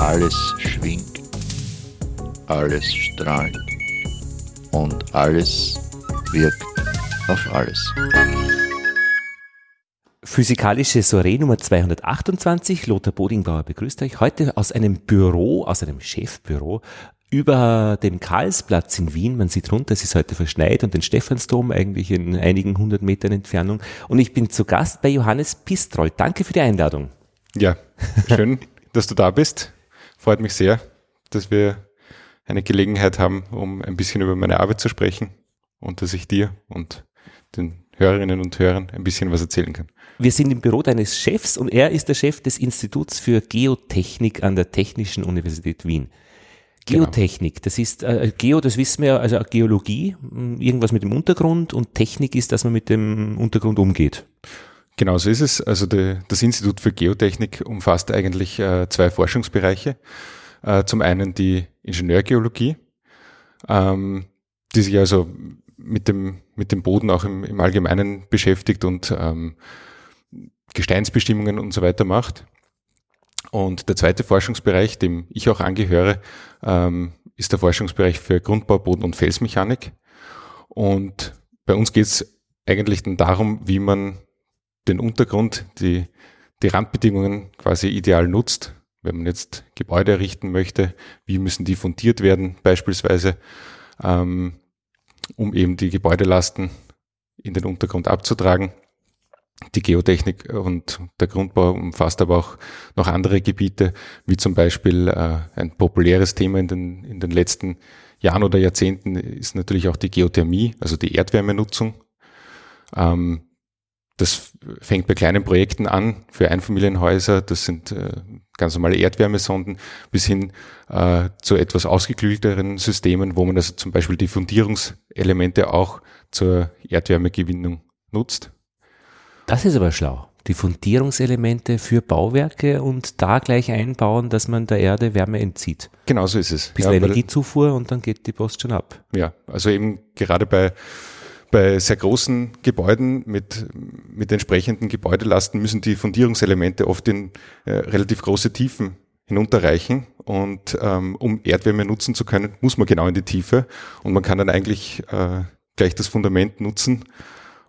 Alles schwingt, alles strahlt und alles wirkt auf alles. Physikalische Soiree Nummer 228. Lothar Bodingbauer begrüßt euch heute aus einem Büro, aus einem Chefbüro über dem Karlsplatz in Wien. Man sieht runter, es ist heute verschneit und den Stephansdom eigentlich in einigen hundert Metern Entfernung. Und ich bin zu Gast bei Johannes Pistroll. Danke für die Einladung. Ja, schön, dass du da bist. Freut mich sehr, dass wir eine Gelegenheit haben, um ein bisschen über meine Arbeit zu sprechen und dass ich dir und den Hörerinnen und Hörern ein bisschen was erzählen kann. Wir sind im Büro deines Chefs und er ist der Chef des Instituts für Geotechnik an der Technischen Universität Wien. Genau. Geotechnik, genau. das ist äh, Geo, das wissen wir, also Geologie, hm, irgendwas mit dem Untergrund und Technik ist, dass man mit dem Untergrund umgeht. Genau so ist es. Also die, das Institut für Geotechnik umfasst eigentlich äh, zwei Forschungsbereiche. Äh, zum einen die Ingenieurgeologie, ähm, die sich also mit dem, mit dem Boden auch im, im Allgemeinen beschäftigt und ähm, Gesteinsbestimmungen und so weiter macht. Und der zweite Forschungsbereich, dem ich auch angehöre, ähm, ist der Forschungsbereich für Grundbau, Boden- und Felsmechanik. Und bei uns geht es eigentlich dann darum, wie man den Untergrund, die, die Randbedingungen quasi ideal nutzt. Wenn man jetzt Gebäude errichten möchte, wie müssen die fundiert werden beispielsweise, ähm, um eben die Gebäudelasten in den Untergrund abzutragen die Geotechnik und der Grundbau umfasst aber auch noch andere Gebiete, wie zum Beispiel äh, ein populäres Thema in den, in den letzten Jahren oder Jahrzehnten ist natürlich auch die Geothermie, also die Erdwärmenutzung. Ähm, das fängt bei kleinen Projekten an für Einfamilienhäuser. Das sind äh, ganz normale Erdwärmesonden bis hin äh, zu etwas ausgeklügelteren Systemen, wo man also zum Beispiel die Fundierungselemente auch zur Erdwärmegewinnung nutzt. Das ist aber schlau. Die Fundierungselemente für Bauwerke und da gleich einbauen, dass man der Erde Wärme entzieht. Genau so ist es. Bisschen ja, Energiezufuhr und dann geht die Post schon ab. Ja, also eben gerade bei bei sehr großen Gebäuden mit, mit entsprechenden Gebäudelasten müssen die Fundierungselemente oft in äh, relativ große Tiefen hinunterreichen. Und ähm, um Erdwärme nutzen zu können, muss man genau in die Tiefe. Und man kann dann eigentlich äh, gleich das Fundament nutzen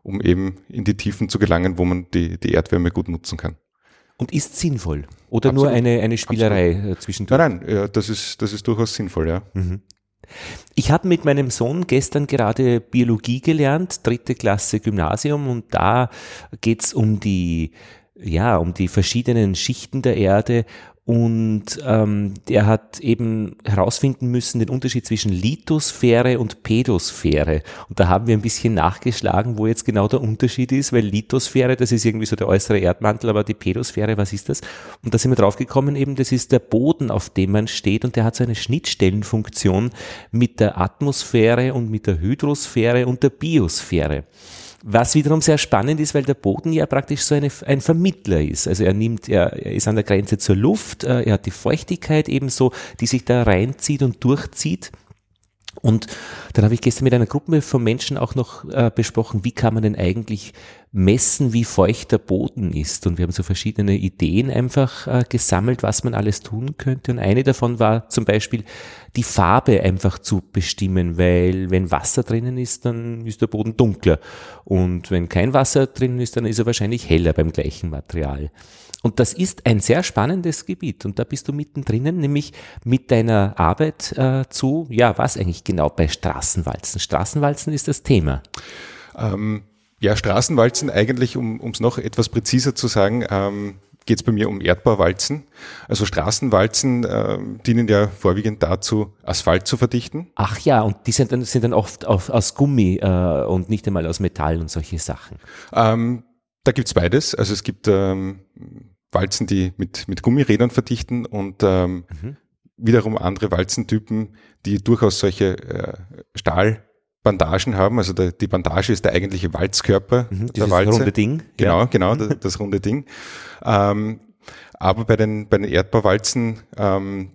um eben in die Tiefen zu gelangen, wo man die, die Erdwärme gut nutzen kann. Und ist sinnvoll? Oder Absolut. nur eine, eine Spielerei Absolut. Äh, zwischendurch? Nein, nein, ja, das, ist, das ist durchaus sinnvoll, ja. Mhm. Ich habe mit meinem Sohn gestern gerade Biologie gelernt, dritte Klasse Gymnasium, und da geht's um die ja, um die verschiedenen Schichten der Erde und ähm, der hat eben herausfinden müssen den Unterschied zwischen Lithosphäre und Pedosphäre. Und da haben wir ein bisschen nachgeschlagen, wo jetzt genau der Unterschied ist, weil Lithosphäre, das ist irgendwie so der äußere Erdmantel, aber die Pedosphäre, was ist das? Und da sind wir draufgekommen, eben das ist der Boden, auf dem man steht und der hat so eine Schnittstellenfunktion mit der Atmosphäre und mit der Hydrosphäre und der Biosphäre. Was wiederum sehr spannend ist, weil der Boden ja praktisch so eine, ein Vermittler ist. Also er nimmt, er, er ist an der Grenze zur Luft, äh, er hat die Feuchtigkeit ebenso, die sich da reinzieht und durchzieht. Und dann habe ich gestern mit einer Gruppe von Menschen auch noch äh, besprochen, wie kann man denn eigentlich messen, wie feucht der Boden ist. Und wir haben so verschiedene Ideen einfach äh, gesammelt, was man alles tun könnte. Und eine davon war zum Beispiel die Farbe einfach zu bestimmen, weil wenn Wasser drinnen ist, dann ist der Boden dunkler. Und wenn kein Wasser drinnen ist, dann ist er wahrscheinlich heller beim gleichen Material. Und das ist ein sehr spannendes Gebiet und da bist du mittendrin, nämlich mit deiner Arbeit äh, zu, ja, was eigentlich genau bei Straßenwalzen? Straßenwalzen ist das Thema. Ähm, ja, Straßenwalzen eigentlich, um es noch etwas präziser zu sagen, ähm, geht es bei mir um Erdbauwalzen. Also Straßenwalzen äh, dienen ja vorwiegend dazu, Asphalt zu verdichten. Ach ja, und die sind dann, sind dann oft auf, aus Gummi äh, und nicht einmal aus Metall und solche Sachen. Ähm, da gibt's beides. Also es gibt ähm, Walzen, die mit, mit Gummirädern verdichten und ähm, mhm. wiederum andere Walzentypen, die durchaus solche äh, Stahlbandagen haben. Also der, die Bandage ist der eigentliche Walzkörper mhm, der Walze. runde Ding. Genau, ja. genau, mhm. das, das, runde Ding. Ähm, aber bei den, bei den Erdbauwalzen ähm,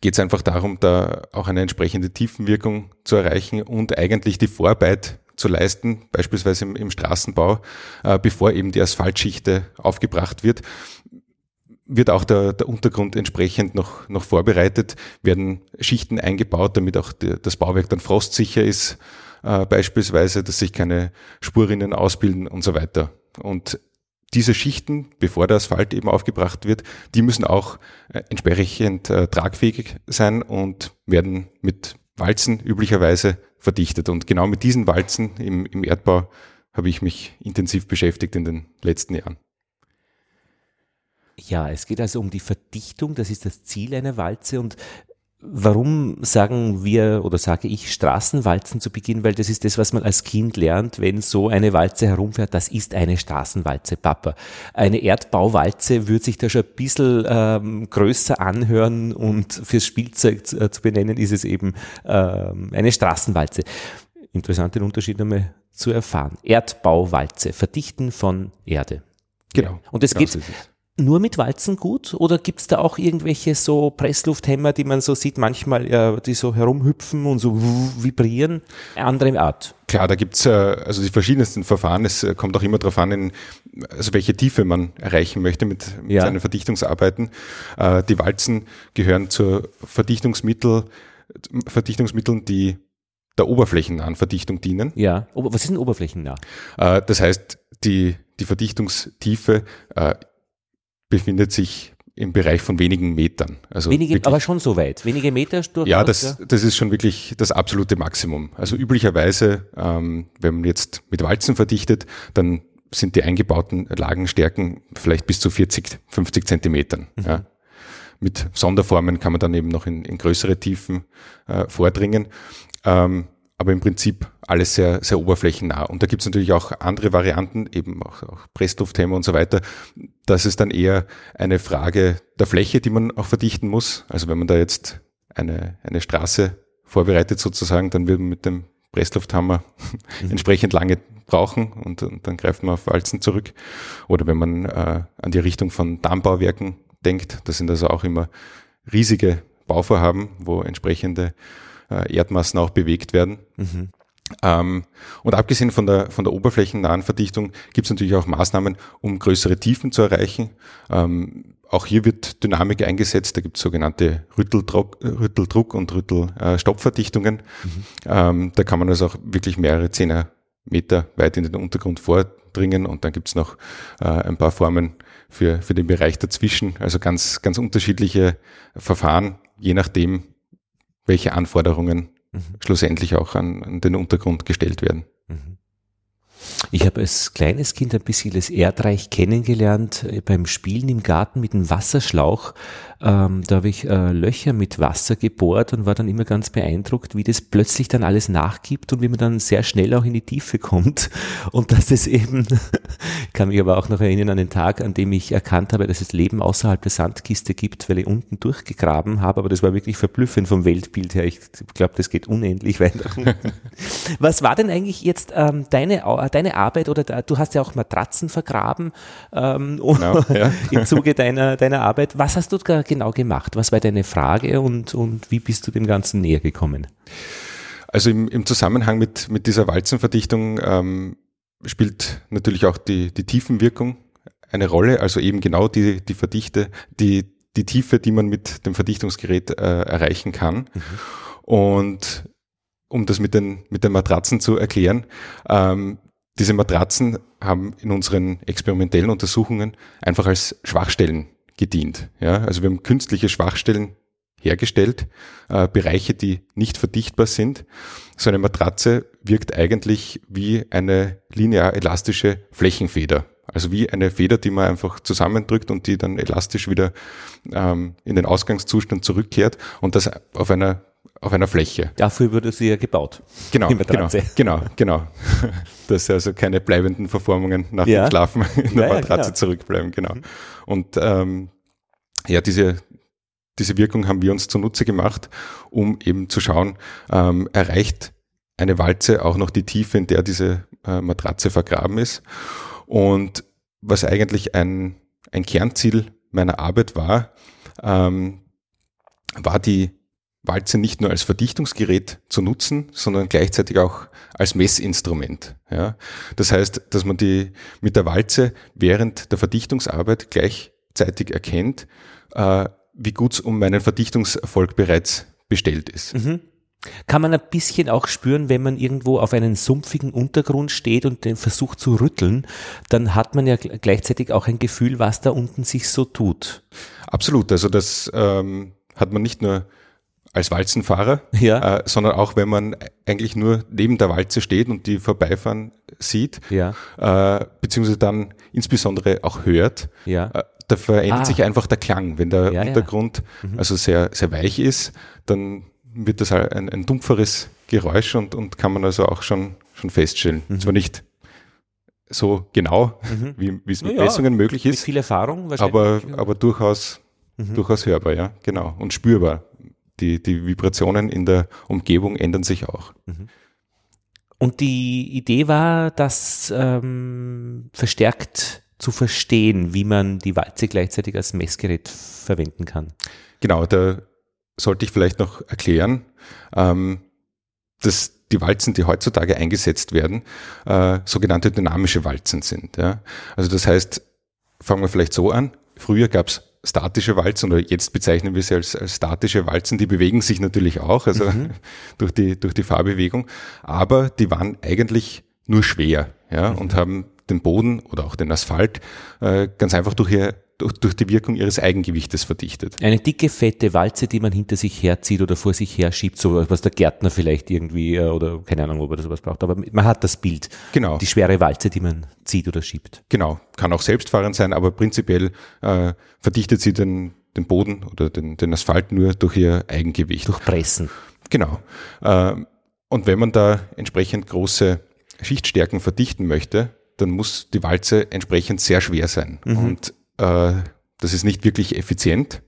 geht es einfach darum, da auch eine entsprechende Tiefenwirkung zu erreichen und eigentlich die Vorarbeit zu leisten, beispielsweise im, im Straßenbau, äh, bevor eben die Asphaltschichte aufgebracht wird wird auch der, der Untergrund entsprechend noch, noch vorbereitet, werden Schichten eingebaut, damit auch die, das Bauwerk dann frostsicher ist, äh, beispielsweise, dass sich keine Spurrinnen ausbilden und so weiter. Und diese Schichten, bevor der Asphalt eben aufgebracht wird, die müssen auch äh, entsprechend äh, tragfähig sein und werden mit Walzen üblicherweise verdichtet. Und genau mit diesen Walzen im, im Erdbau habe ich mich intensiv beschäftigt in den letzten Jahren. Ja, es geht also um die Verdichtung, das ist das Ziel einer Walze und Warum sagen wir oder sage ich Straßenwalzen zu Beginn? Weil das ist das, was man als Kind lernt, wenn so eine Walze herumfährt. Das ist eine Straßenwalze, Papa. Eine Erdbauwalze würde sich da schon ein bisschen ähm, größer anhören und fürs Spielzeug zu, äh, zu benennen ist es eben ähm, eine Straßenwalze. Interessant den Unterschied einmal zu erfahren. Erdbauwalze, Verdichten von Erde. Genau. Und es genau geht nur mit Walzen gut oder gibt es da auch irgendwelche so Presslufthämmer, die man so sieht, manchmal, ja, die so herumhüpfen und so vibrieren? Andere Art. Klar, da gibt's äh, also die verschiedensten Verfahren. Es äh, kommt auch immer darauf an, in, also welche Tiefe man erreichen möchte mit, mit Ja. seinen Verdichtungsarbeiten. Äh, die Walzen gehören zur Verdichtungsmittel, Verdichtungsmitteln, die der oberflächennahen Verdichtung dienen. Ja. Was ist denn oberflächennah? Äh, das heißt, die, die Verdichtungstiefe äh, befindet sich im Bereich von wenigen Metern. Also Wenige, wirklich- aber schon so weit. Wenige Meter durchaus. ja, das, das ist schon wirklich das absolute Maximum. Also üblicherweise, ähm, wenn man jetzt mit Walzen verdichtet, dann sind die eingebauten Lagenstärken vielleicht bis zu 40, 50 Zentimetern. Ja. Mit Sonderformen kann man dann eben noch in, in größere Tiefen äh, vordringen. Ähm, aber im Prinzip alles sehr, sehr oberflächennah. Und da gibt es natürlich auch andere Varianten, eben auch, auch Presslufthämmer und so weiter. Das ist dann eher eine Frage der Fläche, die man auch verdichten muss. Also wenn man da jetzt eine, eine Straße vorbereitet sozusagen, dann wird man mit dem Presslufthammer entsprechend lange brauchen und, und dann greift man auf Walzen zurück. Oder wenn man äh, an die Richtung von Dammbauwerken denkt, das sind also auch immer riesige Bauvorhaben, wo entsprechende äh, Erdmassen auch bewegt werden. Ähm, und abgesehen von der, von der oberflächennahen Verdichtung gibt es natürlich auch Maßnahmen, um größere Tiefen zu erreichen. Ähm, auch hier wird Dynamik eingesetzt. Da gibt es sogenannte Rütteldruck, Rütteldruck und Rüttelstoppverdichtungen. Ähm, da kann man also auch wirklich mehrere Zehner Meter weit in den Untergrund vordringen und dann gibt es noch äh, ein paar Formen für, für den Bereich dazwischen. Also ganz, ganz unterschiedliche Verfahren, je nachdem, welche Anforderungen schlussendlich auch an, an den Untergrund gestellt werden. Ich habe als kleines Kind ein bisschen das Erdreich kennengelernt äh, beim Spielen im Garten mit einem Wasserschlauch. Ähm, da habe ich äh, Löcher mit Wasser gebohrt und war dann immer ganz beeindruckt, wie das plötzlich dann alles nachgibt und wie man dann sehr schnell auch in die Tiefe kommt. Und dass es eben, kann mich aber auch noch erinnern an den Tag, an dem ich erkannt habe, dass es Leben außerhalb der Sandkiste gibt, weil ich unten durchgegraben habe. Aber das war wirklich verblüffend vom Weltbild her. Ich glaube, das geht unendlich weit nach unten. Was war denn eigentlich jetzt ähm, deine, deine Arbeit oder da, du hast ja auch Matratzen vergraben ähm, Genau, ja. im Zuge deiner, deiner Arbeit. Was hast du da genau gemacht? Was war deine Frage und, und wie bist du dem Ganzen näher gekommen? Also im, im Zusammenhang mit, mit dieser Walzenverdichtung ähm, spielt natürlich auch die, die Tiefenwirkung eine Rolle, also eben genau die, die Verdichte, die, die Tiefe, die man mit dem Verdichtungsgerät äh, erreichen kann. Und um das mit den, mit den Matratzen zu erklären, ähm, diese Matratzen haben in unseren experimentellen Untersuchungen einfach als Schwachstellen gedient. Ja? Also wir haben künstliche Schwachstellen hergestellt, äh, Bereiche, die nicht verdichtbar sind. So eine Matratze wirkt eigentlich wie eine linear elastische Flächenfeder. Also wie eine Feder, die man einfach zusammendrückt und die dann elastisch wieder ähm, in den Ausgangszustand zurückkehrt und das auf einer auf einer Fläche. Dafür wurde sie ja gebaut. Genau, genau, Matratze. genau, genau. Dass also keine bleibenden Verformungen nach Ja. dem Schlafen in der Ja, ja, Matratze genau. zurückbleiben, genau. Und ähm, ja, diese, diese Wirkung haben wir uns zunutze gemacht, um eben zu schauen, ähm, erreicht eine Walze auch noch die Tiefe, in der diese äh, Matratze vergraben ist. Und was eigentlich ein, ein Kernziel meiner Arbeit war, ähm, war die Walze nicht nur als Verdichtungsgerät zu nutzen, sondern gleichzeitig auch als Messinstrument. Ja. Das heißt, dass man die mit der Walze während der Verdichtungsarbeit gleichzeitig erkennt, äh, wie gut es um meinen Verdichtungserfolg bereits bestellt ist. Mhm. Kann man ein bisschen auch spüren, wenn man irgendwo auf einen sumpfigen Untergrund steht und den versucht zu rütteln, dann hat man ja gleichzeitig auch ein Gefühl, was da unten sich so tut. Absolut. Also das ähm, hat man nicht nur als Walzenfahrer, ja. äh, sondern auch wenn man eigentlich nur neben der Walze steht und die vorbeifahren sieht, ja. äh, beziehungsweise dann insbesondere auch hört, ja. äh, da verändert Ah. sich einfach der Klang. Wenn der. Untergrund also sehr, sehr weich ist, dann wird das halt ein, ein dumpferes Geräusch und, und kann man also auch schon, schon feststellen. Mhm. Zwar nicht so genau, Mhm. wie, es mit Ja. Messungen möglich Mit ist, viel Erfahrung aber, wahrscheinlich. aber durchaus, Mhm. durchaus hörbar, ja, genau. Und spürbar. Die, die Vibrationen in der Umgebung ändern sich auch. Und die Idee war, das ähm, verstärkt zu verstehen, wie man die Walze gleichzeitig als Messgerät verwenden kann. Genau, da sollte ich vielleicht noch erklären, ähm, dass die Walzen, die heutzutage eingesetzt werden, äh, sogenannte dynamische Walzen sind. Ja? Also das heißt, fangen wir vielleicht so an, früher gab es statische Walzen oder jetzt bezeichnen wir sie als, als statische Walzen, die bewegen sich natürlich auch, also durch, die, durch die Fahrbewegung, aber die waren eigentlich nur schwer ja? und haben den Boden oder auch den Asphalt äh, ganz einfach durch, ihr, durch, durch die Wirkung ihres Eigengewichtes verdichtet. Eine dicke, fette Walze, die man hinter sich herzieht oder vor sich her schiebt, so was der Gärtner vielleicht irgendwie, äh, oder keine Ahnung, ob er das sowas braucht, aber man hat das Bild. Genau. Die schwere Walze, die man zieht oder schiebt. Genau, kann auch selbstfahrend sein, aber prinzipiell äh, verdichtet sie den, den Boden oder den, den Asphalt nur durch ihr Eigengewicht. Durch Pressen. Genau. Ähm, und wenn man da entsprechend große Schichtstärken verdichten möchte, dann muss die Walze entsprechend sehr schwer sein. Und äh, das ist nicht wirklich effizient.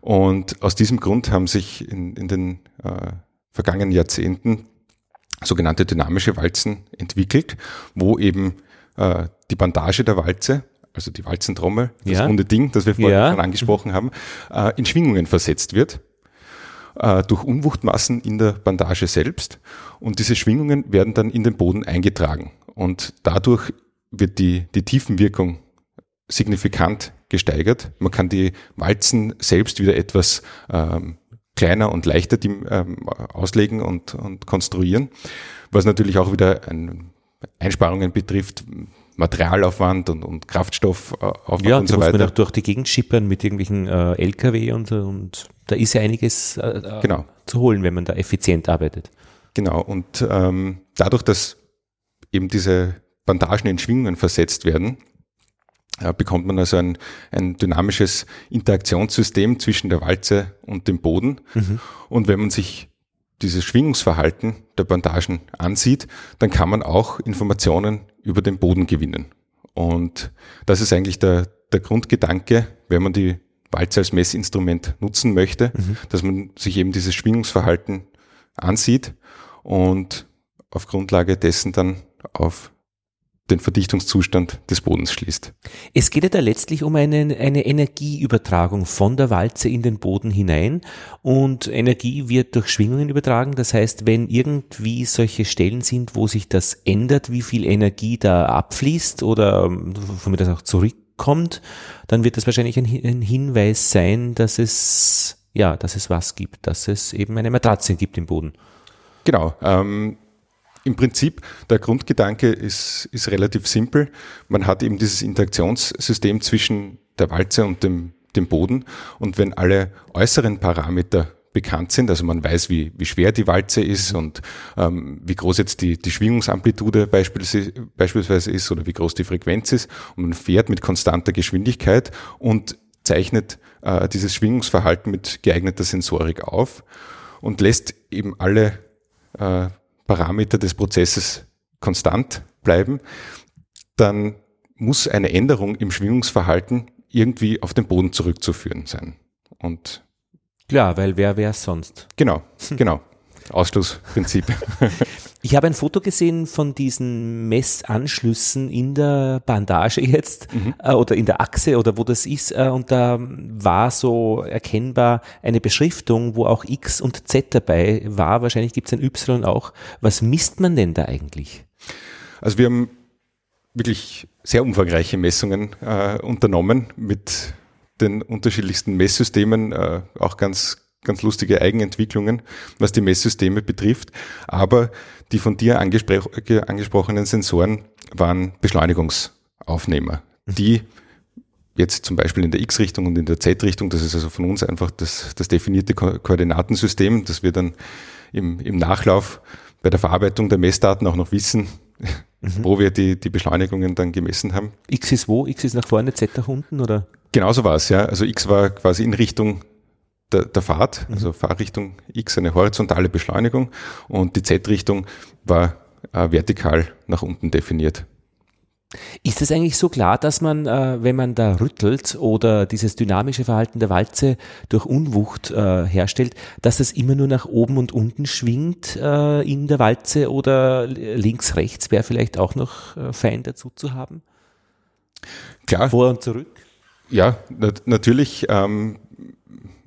Und aus diesem Grund haben sich in, in den äh, vergangenen Jahrzehnten sogenannte dynamische Walzen entwickelt, wo eben äh, die Bandage der Walze, also die Walzentrommel, das Ja. runde Ding, das wir vorhin Ja. schon angesprochen haben, äh, in Schwingungen versetzt wird äh, durch Unwuchtmassen in der Bandage selbst. Und diese Schwingungen werden dann in den Boden eingetragen. Und dadurch wird die, die Tiefenwirkung signifikant gesteigert. Man kann die Walzen selbst wieder etwas ähm, kleiner und leichter die, ähm, auslegen und, und konstruieren, was natürlich auch wieder ein, Einsparungen betrifft, Materialaufwand und, und Kraftstoffaufwand Ja, und so muss man weiter. auch durch die Gegend schippern mit irgendwelchen äh, LKW und so. Und da ist ja einiges äh, äh, Genau. zu holen, wenn man da effizient arbeitet. Genau, und ähm, dadurch, dass eben diese Bandagen in Schwingungen versetzt werden, äh, bekommt man also ein, ein dynamisches Interaktionssystem zwischen der Walze und dem Boden. Und wenn man sich dieses Schwingungsverhalten der Bandagen ansieht, dann kann man auch Informationen über den Boden gewinnen. Und das ist eigentlich der, der Grundgedanke, wenn man die Walze als Messinstrument nutzen möchte, dass man sich eben dieses Schwingungsverhalten ansieht und auf Grundlage dessen dann auf den Verdichtungszustand des Bodens schließt. Es geht ja da letztlich um eine, eine Energieübertragung von der Walze in den Boden hinein und Energie wird durch Schwingungen übertragen. Das heißt, wenn irgendwie solche Stellen sind, wo sich das ändert, wie viel Energie da abfließt oder ähm, von mir das auch zurückkommt, dann wird das wahrscheinlich ein, ein Hinweis sein, dass es, ja, dass es was gibt, dass es eben eine Matratze gibt im Boden. Genau. Ähm, Im Prinzip, der Grundgedanke ist, ist relativ simpel. Man hat eben dieses Interaktionssystem zwischen der Walze und dem, dem Boden. Und wenn alle äußeren Parameter bekannt sind, also man weiß, wie, wie schwer die Walze ist und ähm, wie groß jetzt die, die Schwingungsamplitude beispielsweise, ist oder wie groß die Frequenz ist und man fährt mit konstanter Geschwindigkeit und zeichnet äh, dieses Schwingungsverhalten mit geeigneter Sensorik auf und lässt eben alle äh, Parameter des Prozesses konstant bleiben, dann muss eine Änderung im Schwingungsverhalten irgendwie auf den Boden zurückzuführen sein. Und Klar, weil wer wäre es sonst? genau, genau. Ausschlussprinzip. Ich habe ein Foto gesehen von diesen Messanschlüssen in der Bandage jetzt mhm. äh, oder in der Achse oder wo das ist äh, und da war so erkennbar eine Beschriftung, wo auch X und Z dabei war. Wahrscheinlich gibt es ein Y auch. Was misst man denn da eigentlich? Also wir haben wirklich sehr umfangreiche Messungen äh, unternommen mit den unterschiedlichsten Messsystemen, äh, auch ganz ganz lustige Eigenentwicklungen, was die Messsysteme betrifft. Aber die von dir angespro angesprochenen Sensoren waren Beschleunigungsaufnehmer, mhm. die jetzt zum Beispiel in der X-Richtung und in der Z-Richtung, das ist also von uns einfach das, das definierte Ko Koordinatensystem, das wir dann im, im Nachlauf bei der Verarbeitung der Messdaten auch noch wissen, mhm. wo wir die, die Beschleunigungen dann gemessen haben. X ist wo? X ist nach vorne, Z nach unten, oder? Genauso war es, ja. Also X war quasi in Richtung der, der Fahrt, mhm. also Fahrrichtung X eine horizontale Beschleunigung und die Z-Richtung war äh, vertikal nach unten definiert. Ist es eigentlich so klar, dass man, äh, wenn man da rüttelt oder dieses dynamische Verhalten der Walze durch Unwucht äh, herstellt, dass das immer nur nach oben und unten schwingt äh, in der Walze oder links, rechts wäre vielleicht auch noch äh, fein dazu zu haben? Klar. Vor und zurück? Ja, nat natürlich. Ähm,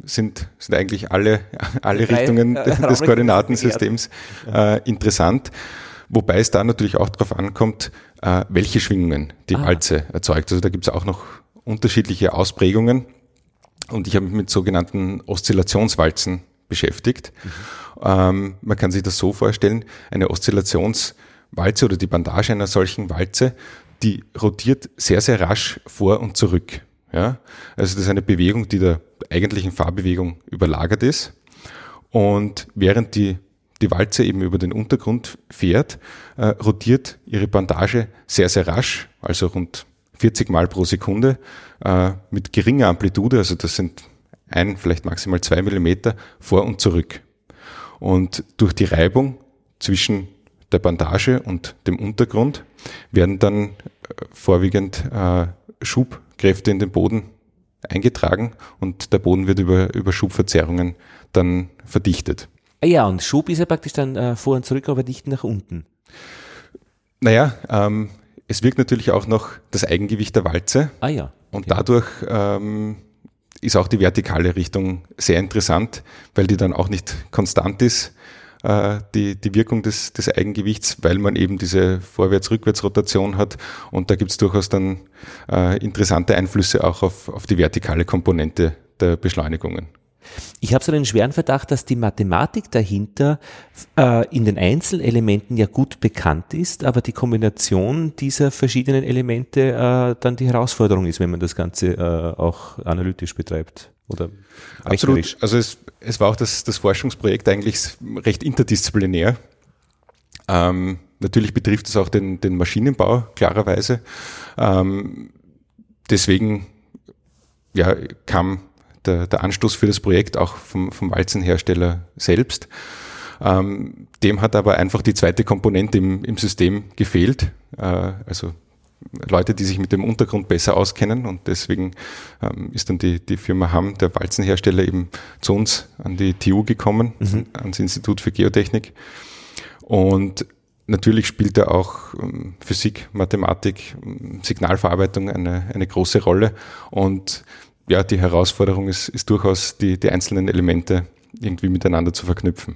sind, sind eigentlich alle, alle Richtungen äh, des Koordinatensystems äh, interessant. Wobei es da natürlich auch darauf ankommt, äh, welche Schwingungen die ah. Walze erzeugt. Also da gibt es auch noch unterschiedliche Ausprägungen. Und ich habe mich mit sogenannten Oszillationswalzen beschäftigt. Mhm. Ähm, man kann sich das so vorstellen, eine Oszillationswalze oder die Bandage einer solchen Walze, die rotiert sehr, sehr rasch vor und zurück. Ja? Also das ist eine Bewegung, die der eigentlichen Fahrbewegung überlagert ist. Und während die, die Walze eben über den Untergrund fährt, äh, rotiert ihre Bandage sehr, sehr rasch, also rund 40 Mal pro Sekunde, äh, mit geringer Amplitude, also das sind ein, vielleicht maximal zwei Millimeter vor und zurück. Und durch die Reibung zwischen der Bandage und dem Untergrund werden dann äh, vorwiegend äh, Schub Kräfte in den Boden eingetragen und der Boden wird über, über Schubverzerrungen dann verdichtet. Ah ja, und Schub ist ja praktisch dann äh, vor und zurück, aber nicht nach unten. Naja, ähm, es wirkt natürlich auch noch das Eigengewicht der Walze. Ah ja. Okay. Und dadurch ähm, ist auch die vertikale Richtung sehr interessant, weil die dann auch nicht konstant ist, äh, die, die Wirkung des, des Eigengewichts, weil man eben diese Vorwärts-Rückwärts-Rotation hat. Und da gibt es durchaus dann äh, interessante Einflüsse auch auf, auf die vertikale Komponente der Beschleunigungen. Ich habe so einen schweren Verdacht, dass die Mathematik dahinter äh, in den Einzelelementen ja gut bekannt ist, aber die Kombination dieser verschiedenen Elemente äh, dann die Herausforderung ist, wenn man das Ganze äh, auch analytisch betreibt. Oder Absolut. Also es, es war auch das, das Forschungsprojekt eigentlich recht interdisziplinär. Ähm, natürlich betrifft es auch den, den Maschinenbau, klarerweise. Ähm, deswegen ja, kam der, der Anstoß für das Projekt auch vom, vom Walzenhersteller selbst. Ähm, dem hat aber einfach die zweite Komponente im, im System gefehlt. Äh, also Leute, die sich mit dem Untergrund besser auskennen und deswegen ähm, ist dann die, die Firma Hamm, der Walzenhersteller, eben zu uns an die TU gekommen, mhm. ans Institut für Geotechnik. Und natürlich spielt da auch ähm, Physik, Mathematik, ähm, Signalverarbeitung eine, eine große Rolle und ja, die Herausforderung ist, ist durchaus, die, die einzelnen Elemente irgendwie miteinander zu verknüpfen.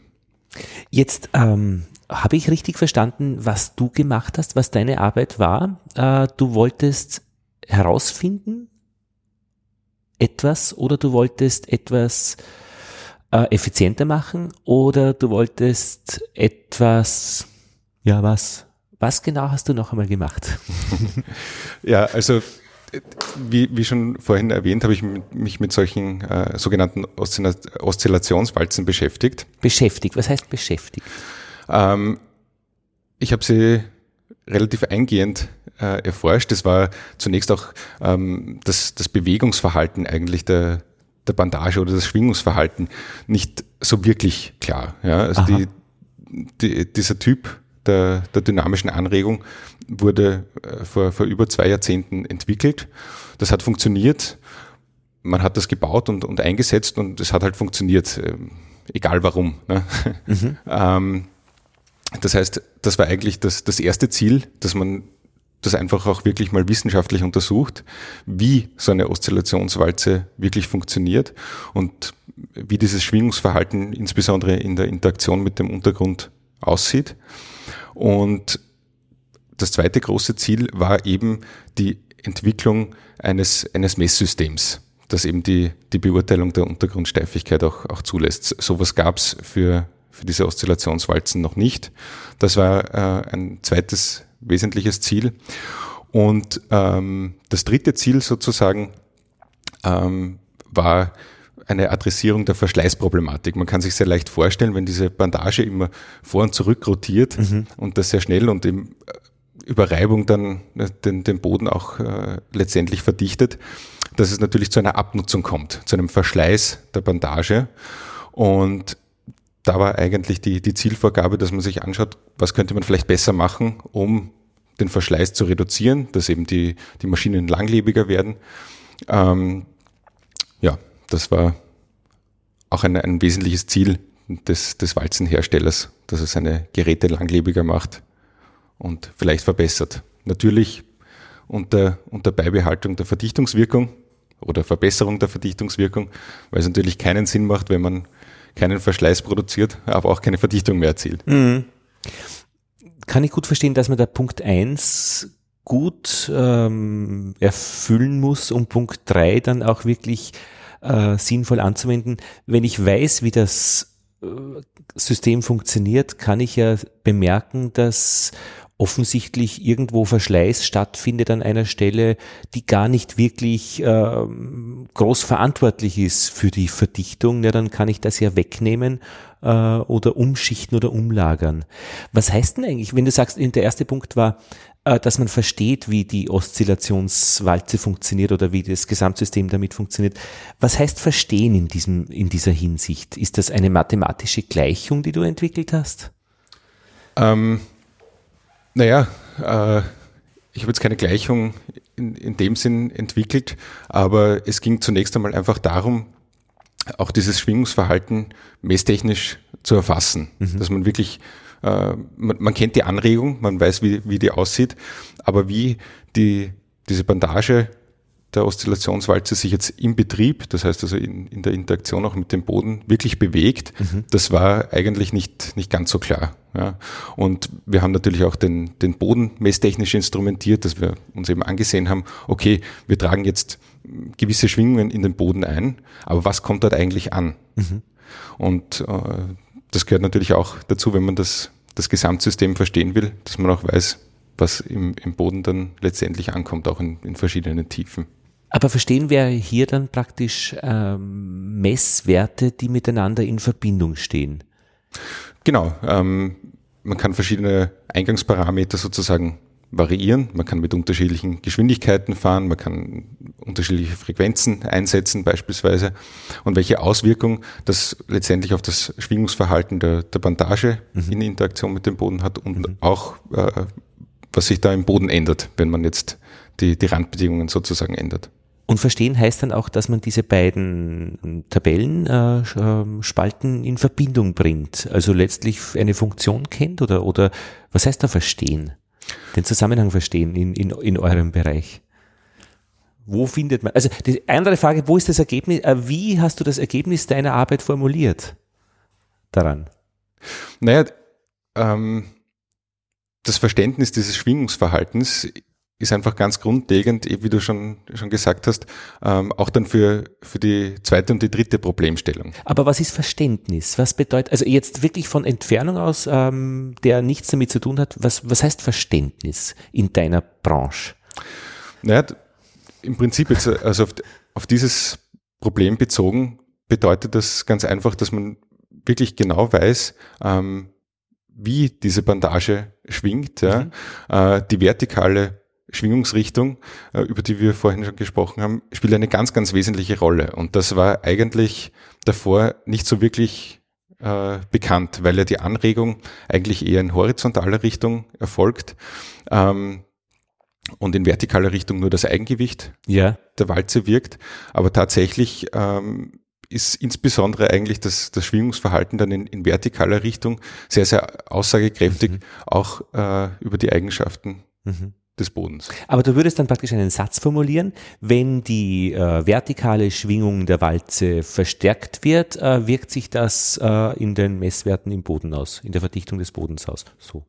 Jetzt ähm, habe ich richtig verstanden, was du gemacht hast, was deine Arbeit war? Äh, du wolltest herausfinden etwas oder du wolltest etwas äh, effizienter machen oder du wolltest etwas, ja was? Was genau hast du noch einmal gemacht? ja, also wie, wie schon vorhin erwähnt, habe ich mich mit solchen äh, sogenannten Oszillationswalzen beschäftigt. Beschäftigt, was heißt beschäftigt? Ähm, ich habe sie relativ eingehend äh, erforscht. Das war zunächst auch ähm, das, das Bewegungsverhalten eigentlich der, der Bandage oder das Schwingungsverhalten nicht so wirklich klar. Ja? Also die, die, dieser Typ der, der dynamischen Anregung wurde äh, vor, vor über zwei Jahrzehnten entwickelt. Das hat funktioniert. Man hat das gebaut und, und eingesetzt und es hat halt funktioniert, äh, egal warum. Ne? Mhm. ähm, das heißt, das war eigentlich das, das erste Ziel, dass man das einfach auch wirklich mal wissenschaftlich untersucht, wie so eine Oszillationswalze wirklich funktioniert und wie dieses Schwingungsverhalten insbesondere in der Interaktion mit dem Untergrund aussieht. Und das zweite große Ziel war eben die Entwicklung eines, eines Messsystems, das eben die, die Beurteilung der Untergrundsteifigkeit auch, auch zulässt. Sowas gab es für, für diese Oszillationswalzen noch nicht. Das war äh, ein zweites wesentliches Ziel. Und ähm, das dritte Ziel sozusagen ähm, war eine Adressierung der Verschleißproblematik. Man kann sich sehr leicht vorstellen, wenn diese Bandage immer vor und zurück rotiert mhm. und das sehr schnell und im Überreibung dann äh, den, den Boden auch äh, letztendlich verdichtet, dass es natürlich zu einer Abnutzung kommt, zu einem Verschleiß der Bandage. Und da war eigentlich die, die Zielvorgabe, dass man sich anschaut, was könnte man vielleicht besser machen, um den Verschleiß zu reduzieren, dass eben die, die Maschinen langlebiger werden. Ähm, ja, das war auch ein, ein wesentliches Ziel des, des Walzenherstellers, dass er seine Geräte langlebiger macht und vielleicht verbessert. Natürlich unter, unter Beibehaltung der Verdichtungswirkung oder Verbesserung der Verdichtungswirkung, weil es natürlich keinen Sinn macht, wenn man keinen Verschleiß produziert, aber auch keine Verdichtung mehr erzielt. Mhm. Kann ich gut verstehen, dass man da Punkt eins gut ähm, erfüllen muss, um Punkt drei dann auch wirklich äh, sinnvoll anzuwenden. Wenn ich weiß, wie das äh, System funktioniert, kann ich ja bemerken, dass offensichtlich irgendwo Verschleiß stattfindet an einer Stelle, die gar nicht wirklich äh, groß verantwortlich ist für die Verdichtung, ja, dann kann ich das ja wegnehmen äh, oder umschichten oder umlagern. Was heißt denn eigentlich, wenn du sagst, der erste Punkt war, äh, dass man versteht, wie die Oszillationswalze funktioniert oder wie das Gesamtsystem damit funktioniert. Was heißt verstehen in diesem, in dieser Hinsicht? Ist das eine mathematische Gleichung, die du entwickelt hast? Ähm, naja, äh, ich habe jetzt keine Gleichung in, in dem Sinn entwickelt, aber es ging zunächst einmal einfach darum, auch dieses Schwingungsverhalten messtechnisch zu erfassen, mhm. dass man wirklich, äh, man, man, kennt die Anregung, man weiß, wie, wie die aussieht, aber wie die, diese Bandage der Oszillationswalze sich jetzt im Betrieb, das heißt also in, in der Interaktion auch mit dem Boden, wirklich bewegt, mhm. das war eigentlich nicht, nicht ganz so klar. Ja. Und wir haben natürlich auch den, den Boden messtechnisch instrumentiert, dass wir uns eben angesehen haben, okay, wir tragen jetzt gewisse Schwingungen in den Boden ein, aber was kommt dort eigentlich an? Mhm. Und äh, das gehört natürlich auch dazu, wenn man das, das Gesamtsystem verstehen will, dass man auch weiß, was im, im Boden dann letztendlich ankommt, auch in, in verschiedenen Tiefen. Aber verstehen wir hier dann praktisch ähm, Messwerte, die miteinander in Verbindung stehen? Genau. Ähm, man kann verschiedene Eingangsparameter sozusagen variieren. Man kann mit unterschiedlichen Geschwindigkeiten fahren, man kann unterschiedliche Frequenzen einsetzen beispielsweise und welche Auswirkung das letztendlich auf das Schwingungsverhalten der, der Bandage mhm. in Interaktion mit dem Boden hat und mhm. auch äh, was sich da im Boden ändert, wenn man jetzt die, die Randbedingungen sozusagen ändert. Und verstehen heißt dann auch, dass man diese beiden Tabellenspalten äh, in Verbindung bringt. Also letztlich eine Funktion kennt oder, oder was heißt da verstehen? Den Zusammenhang verstehen in, in, in eurem Bereich. Wo findet man, also die andere Frage, wo ist das Ergebnis, äh, wie hast du das Ergebnis deiner Arbeit formuliert daran? Naja, ähm, das Verständnis dieses Schwingungsverhaltens ist einfach ganz grundlegend, wie du schon, schon gesagt hast, ähm, auch dann für, für die zweite und die dritte Problemstellung. Aber was ist Verständnis? Was bedeutet, also jetzt wirklich von Entfernung aus, ähm, der nichts damit zu tun hat, was, was heißt Verständnis in deiner Branche? Naja, im Prinzip jetzt, also auf, auf dieses Problem bezogen, bedeutet das ganz einfach, dass man wirklich genau weiß, ähm, wie diese Bandage schwingt. Ja. Mhm. Äh, die vertikale Schwingungsrichtung, äh, über die wir vorhin schon gesprochen haben, spielt eine ganz, ganz wesentliche Rolle. Und das war eigentlich davor nicht so wirklich äh, bekannt, weil ja die Anregung eigentlich eher in horizontaler Richtung erfolgt ähm, und in vertikaler Richtung nur das Eigengewicht ja. der Walze wirkt. Aber tatsächlich ähm, ist insbesondere eigentlich das, das Schwingungsverhalten dann in, in vertikaler Richtung sehr, sehr aussagekräftig, mhm. auch äh, über die Eigenschaften mhm. Des Bodens. Aber du würdest dann praktisch einen Satz formulieren, wenn die äh, vertikale Schwingung der Walze verstärkt wird, äh, wirkt sich das äh, in den Messwerten im Boden aus, in der Verdichtung des Bodens aus. So.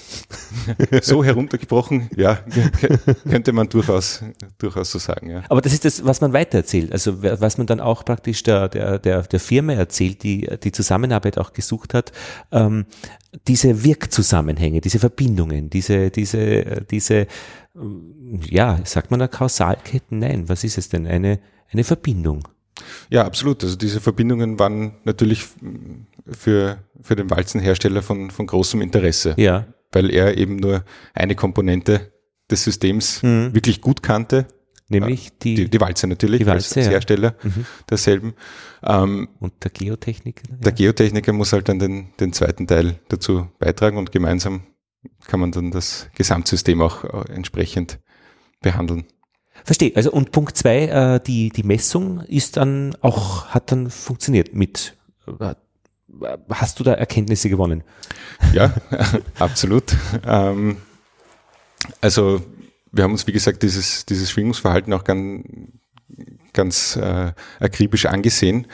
so heruntergebrochen, ja, könnte man durchaus, durchaus so sagen. Ja. Aber das ist das, was man weitererzählt. Also was man dann auch praktisch der, der, der, der Firma erzählt, die die Zusammenarbeit auch gesucht hat, ähm, diese Wirkzusammenhänge, diese Verbindungen, diese, diese, diese, ja, sagt man eine Kausalketten? Nein, was ist es denn? Eine, eine Verbindung. Ja, absolut. Also diese Verbindungen waren natürlich für, für den Walzenhersteller von, von großem Interesse. Ja weil er eben nur eine Komponente des Systems mhm. wirklich gut kannte. Nämlich die, die, die Walze natürlich, die Walze, als, als Hersteller ja. mhm. derselben. Ähm, und der Geotechniker? Ja. Der Geotechniker muss halt dann den, den zweiten Teil dazu beitragen und gemeinsam kann man dann das Gesamtsystem auch äh, entsprechend behandeln. Verstehe. Also und Punkt zwei, äh, die, die Messung ist dann auch, hat dann funktioniert mit äh, Hast du da Erkenntnisse gewonnen? Ja, absolut. Ähm, also wir haben uns, wie gesagt, dieses, dieses Schwingungsverhalten auch ganz, ganz äh, akribisch angesehen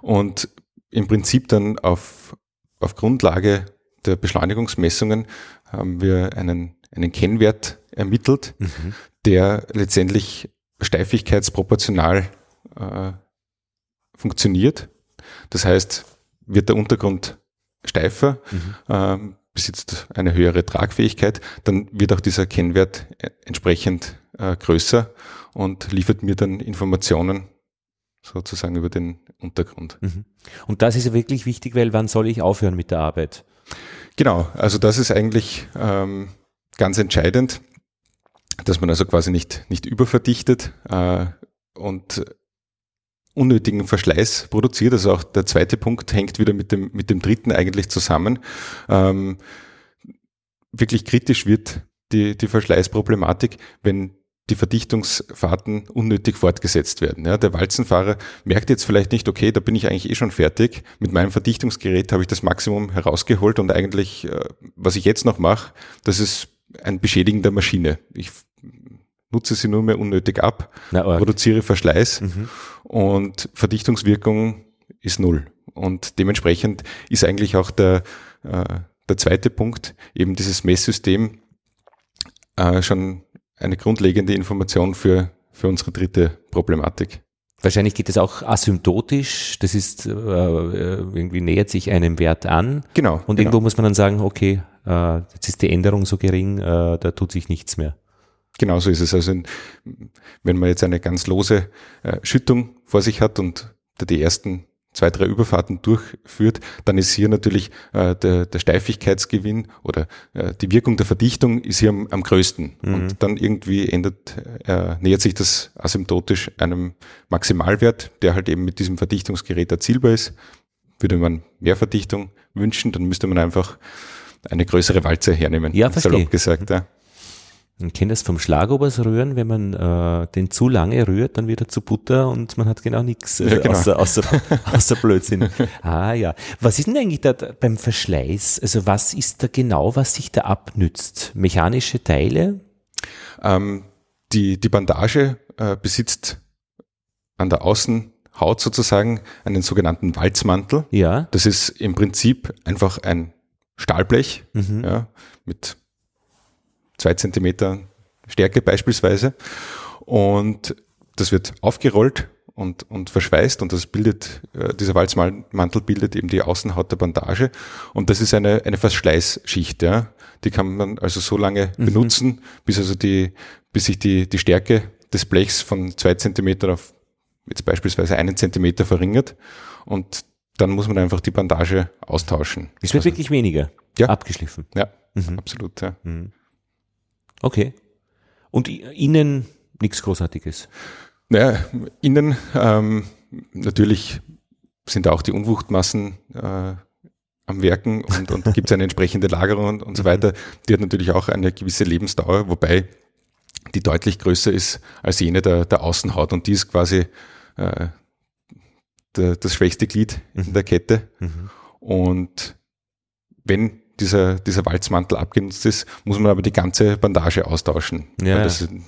und im Prinzip dann auf, auf Grundlage der Beschleunigungsmessungen haben wir einen, einen Kennwert ermittelt, mhm. der letztendlich steifigkeitsproportional äh, funktioniert. Das heißt, wird der Untergrund steifer, mhm. ähm, besitzt eine höhere Tragfähigkeit, dann wird auch dieser Kennwert äh, entsprechend äh, größer und liefert mir dann Informationen sozusagen über den Untergrund. Mhm. Und das ist wirklich wichtig, weil wann soll ich aufhören mit der Arbeit? Genau, also das ist eigentlich ähm, ganz entscheidend, dass man also quasi nicht, nicht überverdichtet äh, und unnötigen Verschleiß produziert. Also auch der zweite Punkt hängt wieder mit dem, mit dem dritten eigentlich zusammen. Ähm, wirklich kritisch wird die, die Verschleißproblematik, wenn die Verdichtungsfahrten unnötig fortgesetzt werden. Ja, der Walzenfahrer merkt jetzt vielleicht nicht, okay, da bin ich eigentlich eh schon fertig. Mit meinem Verdichtungsgerät habe ich das Maximum herausgeholt und eigentlich, äh, was ich jetzt noch mache, das ist ein Beschädigen der Maschine. Ich nutze sie nur mehr unnötig ab, Na, produziere Verschleiß mhm. und Verdichtungswirkung ist null. Und dementsprechend ist eigentlich auch der, äh, der zweite Punkt, eben dieses Messsystem, äh, schon eine grundlegende Information für, für unsere dritte Problematik. Wahrscheinlich geht es auch asymptotisch, das ist äh, irgendwie nähert sich einem Wert an. Genau. Und genau. irgendwo muss man dann sagen, okay, äh, jetzt ist die Änderung so gering, äh, da tut sich nichts mehr. Genauso ist es. Also wenn man jetzt eine ganz lose äh, Schüttung vor sich hat und die ersten zwei, drei Überfahrten durchführt, dann ist hier natürlich äh, der, der Steifigkeitsgewinn oder äh, die Wirkung der Verdichtung ist hier am, am größten. Mhm. Und dann irgendwie ändert, äh, nähert sich das asymptotisch einem Maximalwert, der halt eben mit diesem Verdichtungsgerät erzielbar ist. Würde man mehr Verdichtung wünschen, dann müsste man einfach eine größere Walze hernehmen. Ja, verstehe. Salopp gesagt, ja. Man kennt das vom Schlagobers rühren, wenn man äh, den zu lange rührt, dann wieder zu Butter und man hat genau nichts äh, ja, genau. außer, außer, außer Blödsinn. ah ja. Was ist denn eigentlich da beim Verschleiß? Also was ist da genau, was sich da abnützt? Mechanische Teile? Ähm, die, die Bandage äh, besitzt an der Außenhaut sozusagen einen sogenannten Walzmantel. Ja. Das ist im Prinzip einfach ein Stahlblech mhm. ja, mit zwei Zentimeter Stärke beispielsweise. Und das wird aufgerollt und, und verschweißt und das bildet, äh, dieser Walzmantel bildet eben die Außenhaut der Bandage und das ist eine, eine Verschleißschicht, ja. Die kann man also so lange mhm. benutzen, bis also die, bis sich die, die Stärke des Blechs von zwei Zentimeter auf jetzt beispielsweise einen Zentimeter verringert und dann muss man einfach die Bandage austauschen. Es wird also, wirklich weniger ja. abgeschliffen. Ja, mhm. absolut, ja. Mhm. Okay. Und innen nichts Großartiges? Naja, innen ähm, natürlich sind auch die Unwuchtmassen äh, am Werken und, und gibt es eine entsprechende Lagerung und, und so weiter. Die hat natürlich auch eine gewisse Lebensdauer, wobei die deutlich größer ist als jene der, der Außenhaut und die ist quasi äh, der, das schwächste Glied in der Kette. Mhm. Und wenn dieser, dieser Walzmantel abgenutzt ist, muss man aber die ganze Bandage austauschen. Ja. Das sind,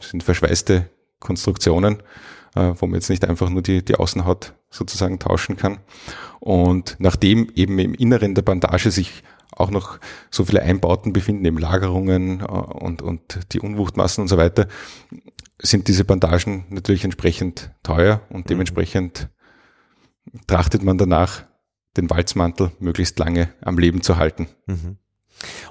sind verschweißte Konstruktionen, äh, wo man jetzt nicht einfach nur die, die Außenhaut sozusagen tauschen kann. Und nachdem eben im Inneren der Bandage sich auch noch so viele Einbauten befinden, eben Lagerungen äh, und, und die Unwuchtmassen und so weiter, sind diese Bandagen natürlich entsprechend teuer und dementsprechend trachtet man danach, den Walzmantel möglichst lange am Leben zu halten. Mhm.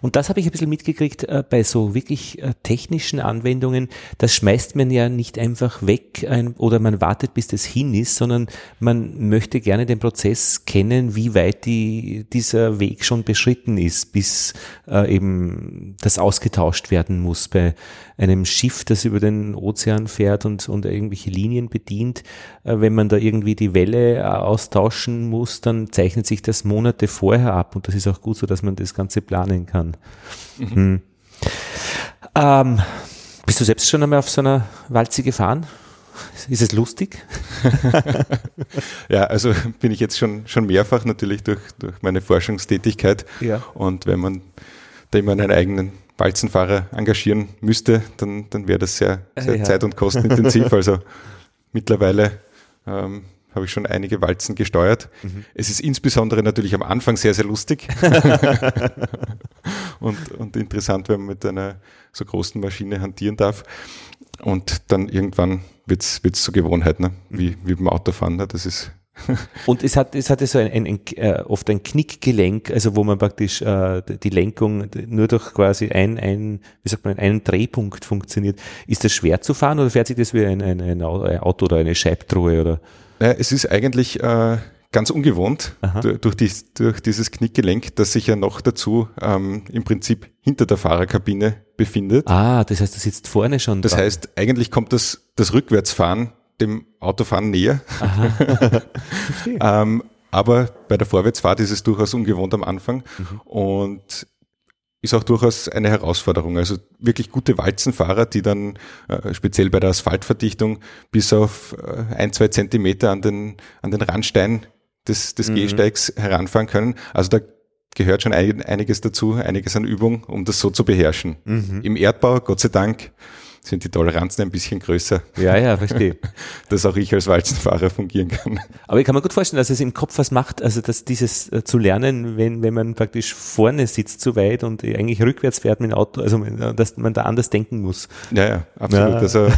Und das habe ich ein bisschen mitgekriegt äh, bei so wirklich äh, technischen Anwendungen. Das schmeißt man ja nicht einfach weg ein, oder man wartet, bis das hin ist, sondern man möchte gerne den Prozess kennen, wie weit die, dieser Weg schon beschritten ist, bis äh, eben das ausgetauscht werden muss. Bei einem Schiff, das über den Ozean fährt und, und irgendwelche Linien bedient, äh, wenn man da irgendwie die Welle äh, austauschen muss, dann zeichnet sich das Monate vorher ab und das ist auch gut so, dass man das Ganze planen kann. Mhm. Ähm, bist du selbst schon einmal auf so einer Walze gefahren? Ist es lustig? Ja, also bin ich jetzt schon, schon mehrfach natürlich durch, durch meine Forschungstätigkeit. Ja. Und wenn man da immer einen eigenen Walzenfahrer engagieren müsste, dann, dann wäre das sehr, sehr Ja. zeit- und kostenintensiv. Also mittlerweile ähm, habe ich schon einige Walzen gesteuert. Mhm. Es ist insbesondere natürlich am Anfang sehr, sehr lustig und, und interessant, wenn man mit einer so großen Maschine hantieren darf. Und dann irgendwann wird es zur Gewohnheit, ne? wie, wie beim Autofahren. Ne? Das ist Und es hat, es hatte so ein, ein, ein äh, oft ein Knickgelenk, also wo man praktisch äh, die Lenkung nur durch quasi ein, ein, wie sagt man, einen Drehpunkt funktioniert. Ist das schwer zu fahren oder fährt sich das wie ein, ein, ein Auto oder eine Scheibtruhe oder? Naja, es ist eigentlich äh, ganz ungewohnt durch, dies, durch dieses Knickgelenk, das sich ja noch dazu ähm, im Prinzip hinter der Fahrerkabine befindet. Ah, das heißt, du sitzt vorne schon Das dran. heißt, eigentlich kommt das, das Rückwärtsfahren dem Autofahren näher. ähm, aber bei der Vorwärtsfahrt ist es durchaus ungewohnt am Anfang und ist auch durchaus eine Herausforderung. Also wirklich gute Walzenfahrer, die dann äh, speziell bei der Asphaltverdichtung bis auf äh, ein, zwei Zentimeter an den, an den Randstein des, des Mhm. Gehsteigs heranfahren können. Also da gehört schon ein, einiges dazu, einiges an Übung, um das so zu beherrschen. Mhm. Im Erdbau, Gott sei Dank, sind die Toleranzen ein bisschen größer, Ja, ja, verstehe. dass auch ich als Walzenfahrer fungieren kann. Aber ich kann mir gut vorstellen, dass es im Kopf was macht, also dass dieses äh, zu lernen, wenn, wenn man praktisch vorne sitzt zu weit und eigentlich rückwärts fährt mit dem Auto, also äh, dass man da anders denken muss. Ja, ja, absolut. Ja. Also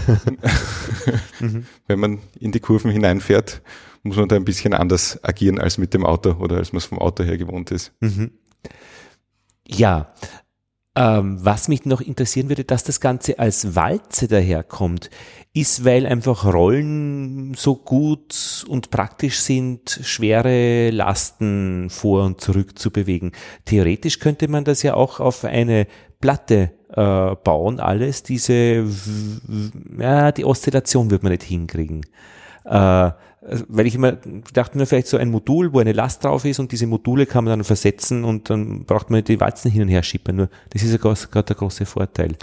wenn man in die Kurven hineinfährt, muss man da ein bisschen anders agieren als mit dem Auto oder als man es vom Auto her gewohnt ist. Ja, ähm, was mich noch interessieren würde, dass das Ganze als Walze daherkommt, ist, weil einfach Rollen so gut und praktisch sind, schwere Lasten vor und zurück zu bewegen. Theoretisch könnte man das ja auch auf eine Platte äh, bauen, alles. Diese, ja, die Oszillation wird man nicht hinkriegen. Äh, weil ich immer dachte mir vielleicht so ein Modul, wo eine Last drauf ist und diese Module kann man dann versetzen und dann braucht man die Walzen hin und her schippern. Nur das ist ja gerade der große Vorteil.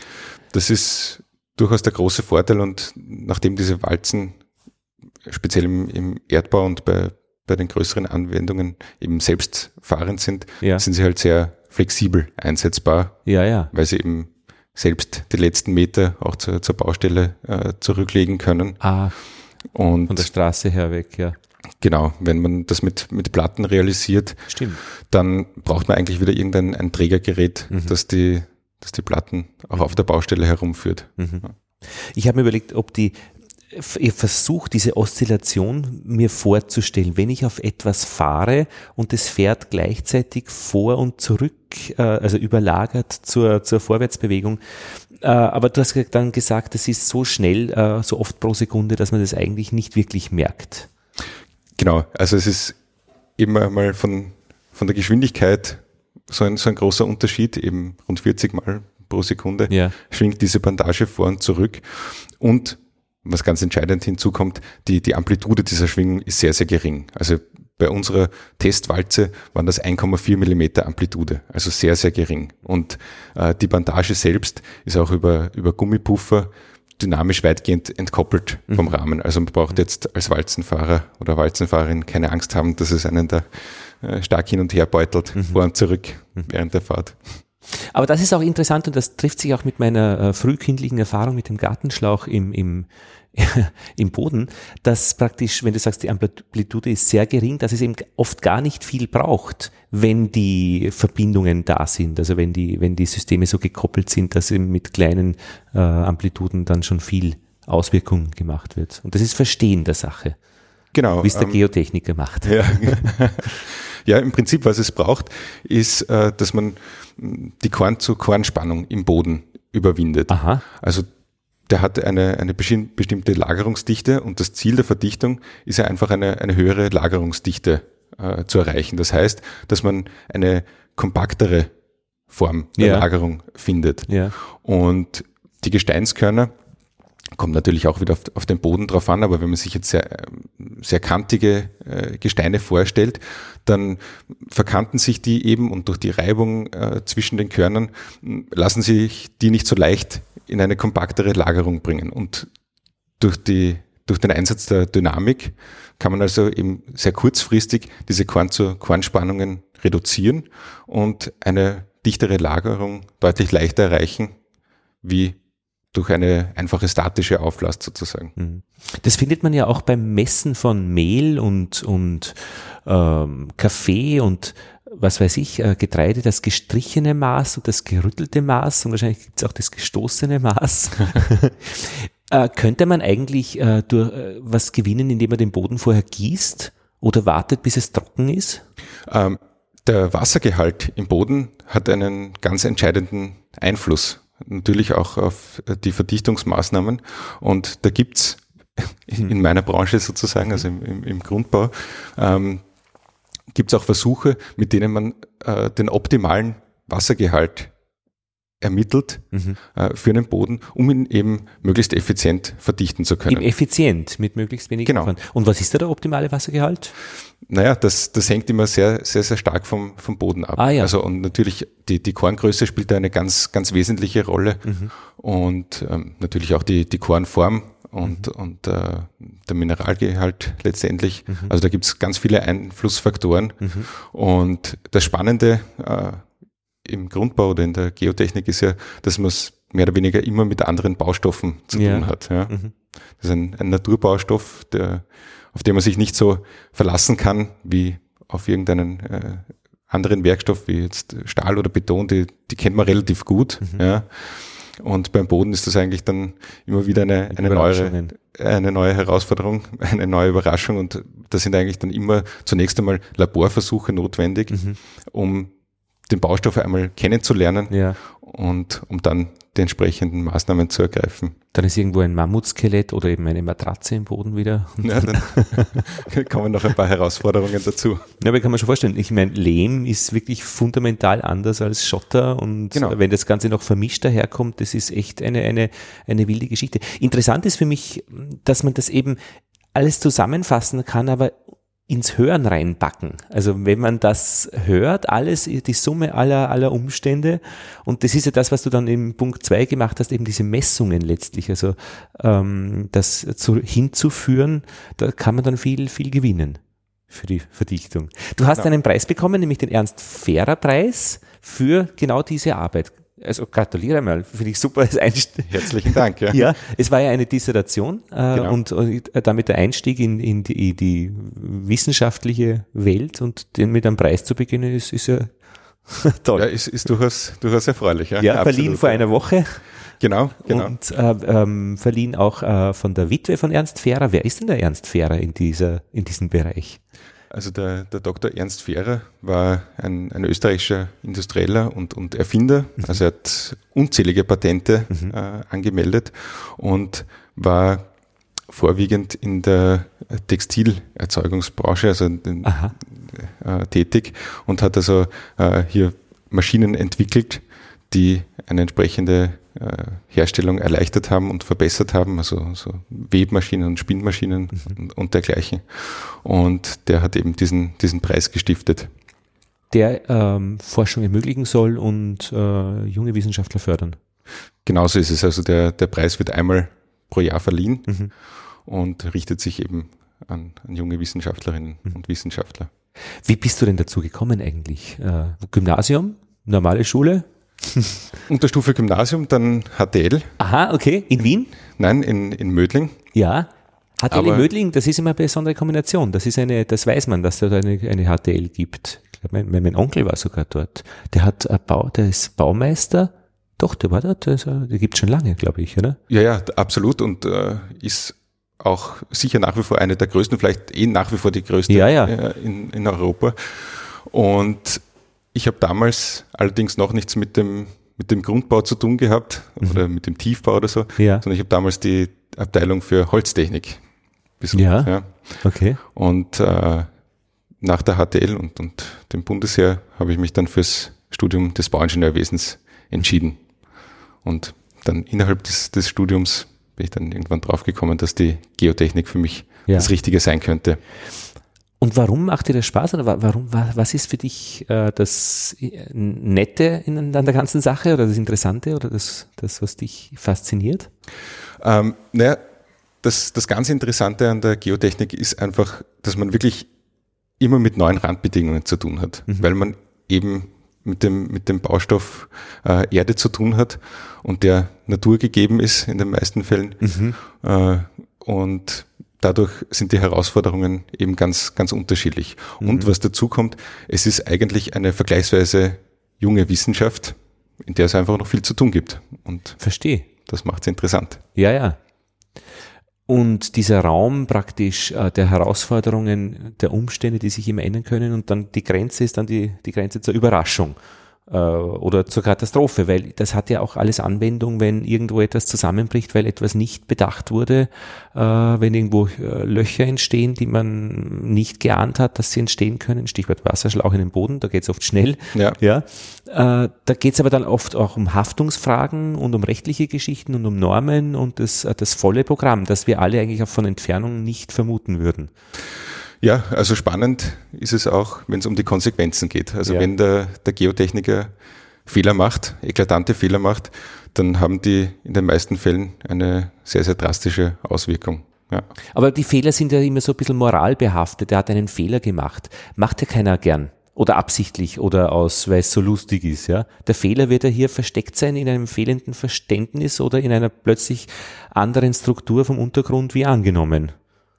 Das ist durchaus der große Vorteil und nachdem diese Walzen speziell im, im Erdbau und bei, bei den größeren Anwendungen eben selbstfahrend sind, Ja. sind sie halt sehr flexibel einsetzbar, Ja, ja. weil sie eben selbst die letzten Meter auch zur, zur Baustelle äh, zurücklegen können. Ah, Und von der Straße her weg, ja. Genau, wenn man das mit, mit Platten realisiert, Stimmt. dann braucht man eigentlich wieder irgendein ein Trägergerät, das die, das die Platten auch auf der Baustelle herumführt. Ich habe mir überlegt, ob die, ich versuche diese Oszillation mir vorzustellen, wenn ich auf etwas fahre und es fährt gleichzeitig vor und zurück, äh, also überlagert zur, zur Vorwärtsbewegung. Äh, Aber du hast dann gesagt, es ist so schnell, äh, so oft pro Sekunde, dass man das eigentlich nicht wirklich merkt. Genau, also es ist immer mal von, von der Geschwindigkeit so ein, so ein großer Unterschied, eben rund 40 Mal pro Sekunde Ja. schwingt diese Bandage vor und zurück. Und was ganz entscheidend hinzukommt, die, die Amplitude dieser Schwingung ist sehr, sehr gering. Also bei unserer Testwalze waren das 1,4 Millimeter Amplitude, also sehr, sehr gering. Und äh, die Bandage selbst ist auch über, über Gummipuffer dynamisch weitgehend entkoppelt vom Mhm. Rahmen. Also man braucht jetzt als Walzenfahrer oder Walzenfahrerin keine Angst haben, dass es einen da äh, stark hin und her beutelt, Mhm. vor und zurück während der Fahrt. Aber das ist auch interessant und das trifft sich auch mit meiner äh, frühkindlichen Erfahrung mit dem Gartenschlauch im, im, im Boden, dass praktisch, wenn du sagst, die Amplitude ist sehr gering, dass es eben oft gar nicht viel braucht, wenn die Verbindungen da sind, also wenn die, wenn die Systeme so gekoppelt sind, dass eben mit kleinen äh, Amplituden dann schon viel Auswirkung gemacht wird. Und das ist Verstehen der Sache, Genau. wie es der ähm, Geotechniker macht. Ja. ja, im Prinzip, was es braucht, ist, äh, dass man die Korn-zu-Korn-Spannung im Boden überwindet. Aha. Also der hat eine, eine bestimmte Lagerungsdichte und das Ziel der Verdichtung ist ja einfach eine, eine höhere Lagerungsdichte äh, zu erreichen. Das heißt, dass man eine kompaktere Form der Ja. Lagerung findet. Ja. Und die Gesteinskörner kommt natürlich auch wieder auf, auf den Boden drauf an, aber wenn man sich jetzt sehr, sehr kantige äh, Gesteine vorstellt, dann verkanten sich die eben und durch die Reibung äh, zwischen den Körnern lassen sich die nicht so leicht in eine kompaktere Lagerung bringen. Und durch, die, durch den Einsatz der Dynamik kann man also eben sehr kurzfristig diese Korn-zu-Korn-Spannungen reduzieren und eine dichtere Lagerung deutlich leichter erreichen, wie durch eine einfache statische Auflast sozusagen. Mhm. Das findet man ja auch beim Messen von Mehl und, und ähm, Kaffee und was weiß ich, äh, Getreide, das gestrichene Maß und das gerüttelte Maß und wahrscheinlich gibt es auch das gestoßene Maß. äh, könnte man eigentlich äh, durch, äh, was gewinnen, indem man den Boden vorher gießt oder wartet, bis es trocken ist? Ähm, der Wassergehalt im Boden hat einen ganz entscheidenden Einfluss. Natürlich auch auf die Verdichtungsmaßnahmen. Und da gibt's in meiner Branche sozusagen, also im, im, im Grundbau, ähm, gibt's auch Versuche, mit denen man äh, den optimalen Wassergehalt ermittelt Mhm. äh, für einen Boden, um ihn eben möglichst effizient verdichten zu können. Eben effizient, mit möglichst wenig Genau. Aufwand. Und was ist da der optimale Wassergehalt? Naja, das, das hängt immer sehr, sehr, sehr stark vom, vom Boden ab. Ah, ja. Also und natürlich die, die Korngröße spielt da eine ganz, ganz wesentliche Rolle Mhm. und ähm, natürlich auch die, die Kornform und, Mhm. und äh, der Mineralgehalt letztendlich. Mhm. Also da gibt's ganz viele Einflussfaktoren und das Spannende äh, im Grundbau oder in der Geotechnik ist ja, dass man es mehr oder weniger immer mit anderen Baustoffen zu Ja. tun hat. Ja. Mhm. Das ist ein, ein Naturbaustoff, der, auf den man sich nicht so verlassen kann wie auf irgendeinen äh, anderen Werkstoff wie jetzt Stahl oder Beton, die, die kennt man relativ gut. Mhm. Ja. Und beim Boden ist das eigentlich dann immer wieder eine, eine, neue, eine neue Herausforderung, eine neue Überraschung. Und da sind eigentlich dann immer zunächst einmal Laborversuche notwendig, Mhm. um den Baustoff einmal kennenzulernen Ja. Und um dann die entsprechenden Maßnahmen zu ergreifen. Dann ist irgendwo ein Mammutskelett oder eben eine Matratze im Boden wieder. Ja, dann kommen noch ein paar Herausforderungen dazu. Ja, aber kann man schon vorstellen. Ich meine, Lehm ist wirklich fundamental anders als Schotter und Genau. wenn das Ganze noch vermischt daherkommt, das ist echt eine, eine, eine wilde Geschichte. Interessant ist für mich, dass man das eben alles zusammenfassen kann, aber ins Hören reinbacken. Also wenn man das hört, alles, die Summe aller, aller Umstände, und das ist ja das, was du dann im Punkt zwei gemacht hast, eben diese Messungen letztlich, also ähm, das zu, hinzuführen, da kann man dann viel, viel gewinnen für die Verdichtung. Du hast Genau. einen Preis bekommen, nämlich den Ernst-Fehrer-Preis für genau diese Arbeit. Also gratuliere mal, finde ich super als Einstieg. Herzlichen Dank. Ja. Ja, es war ja eine Dissertation äh, Genau. und, und damit der Einstieg in, in, die, die wissenschaftliche Welt und den mit einem Preis zu beginnen, ist, ist ja toll. Ja, ist, ist durchaus, durchaus erfreulich. Ja, Ja, Absolut, verliehen vor einer Woche Genau, genau. und äh, ähm, verliehen auch äh, von der Witwe von Ernst Fehrer. Wer ist denn der Ernst Fehrer in, dieser, in diesem Bereich? Also der, der Dr. Ernst Fehrer war ein, ein österreichischer Industrieller und, und Erfinder. Also er hat unzählige Patente äh, angemeldet und war vorwiegend in der Textilerzeugungsbranche, also in, äh, tätig und hat also äh, hier Maschinen entwickelt, die eine entsprechende Herstellung erleichtert haben und verbessert haben, also so Webmaschinen und Spinnmaschinen und, und dergleichen. Und der hat eben diesen, diesen Preis gestiftet. Der ähm, Forschung ermöglichen soll und äh, junge Wissenschaftler fördern. Genauso ist es. Also der, der Preis wird einmal pro Jahr verliehen mhm. und richtet sich eben an, an junge Wissenschaftlerinnen mhm. und Wissenschaftler. Wie bist du denn dazu gekommen eigentlich? Äh, Gymnasium, normale Schule? Unterstufe Gymnasium, dann HTL. Aha, okay. In Wien? Nein, in, in Mödling. Ja. HTL Aber in Mödling, das ist immer eine besondere Kombination. Das ist eine, das weiß man, dass es da eine, eine HTL gibt. Ich glaube, mein, mein Onkel war sogar dort. Der hat Bau, der ist Baumeister. Doch, der war dort, der, der gibt schon lange, glaube ich, oder? Ja, ja, absolut. Und äh, ist auch sicher nach wie vor eine der größten, vielleicht eh nach wie vor die größte ja, ja. Äh, in, in Europa. Und ich habe damals allerdings noch nichts mit dem, mit dem Grundbau zu tun gehabt mhm. oder mit dem Tiefbau oder so, ja. sondern ich habe damals die Abteilung für Holztechnik besucht. Ja, ja. okay. Und äh, nach der HTL und, und dem Bundesheer habe ich mich dann fürs Studium des Bauingenieurwesens entschieden. Und dann innerhalb des, des Studiums bin ich dann irgendwann draufgekommen, dass die Geotechnik für mich ja. das Richtige sein könnte. Und warum macht dir das Spaß oder warum, was ist für dich äh, das Nette in, an der ganzen Sache oder das Interessante oder das, das was dich fasziniert? Ähm, naja, das, das ganz Interessante an der Geotechnik ist einfach, dass man wirklich immer mit neuen Randbedingungen zu tun hat, mhm. weil man eben mit dem, mit dem Baustoff äh, Erde zu tun hat und der naturgegeben ist in den meisten Fällen. Mhm. Äh, und dadurch sind die Herausforderungen eben ganz, ganz unterschiedlich. Mhm. Und was dazu kommt, es ist eigentlich eine vergleichsweise junge Wissenschaft, in der es einfach noch viel zu tun gibt. Und Verstehe. Das macht es interessant. Ja, ja. Und dieser Raum praktisch äh, der Herausforderungen, der Umstände, die sich immer ändern können und dann die Grenze ist dann die, die Grenze zur Überraschung äh, oder zur Katastrophe, weil das hat ja auch alles Anwendung, wenn irgendwo etwas zusammenbricht, weil etwas nicht bedacht wurde, äh, wenn irgendwo äh, Löcher entstehen, die man nicht geahnt hat, dass sie entstehen können, Stichwort Wasserschlauch in den Boden, da geht es oft schnell. Ja. ja. Äh, da geht es aber dann oft auch um Haftungsfragen und um rechtliche Geschichten und um Normen und das, das volle Programm, das wir alle eigentlich auch von Entfernung nicht vermuten würden. Ja, also spannend ist es auch, wenn es um die Konsequenzen geht. Also ja. wenn der, der Geotechniker Fehler macht, eklatante Fehler macht, dann haben die in den meisten Fällen eine sehr, sehr drastische Auswirkung. Ja. Aber die Fehler sind ja immer so ein bisschen moralbehaftet. Er hat einen Fehler gemacht. Macht ja keiner gern. Oder absichtlich oder aus, weil es so lustig ist, ja. Der Fehler wird ja hier versteckt sein in einem fehlenden Verständnis oder in einer plötzlich anderen Struktur vom Untergrund wie angenommen.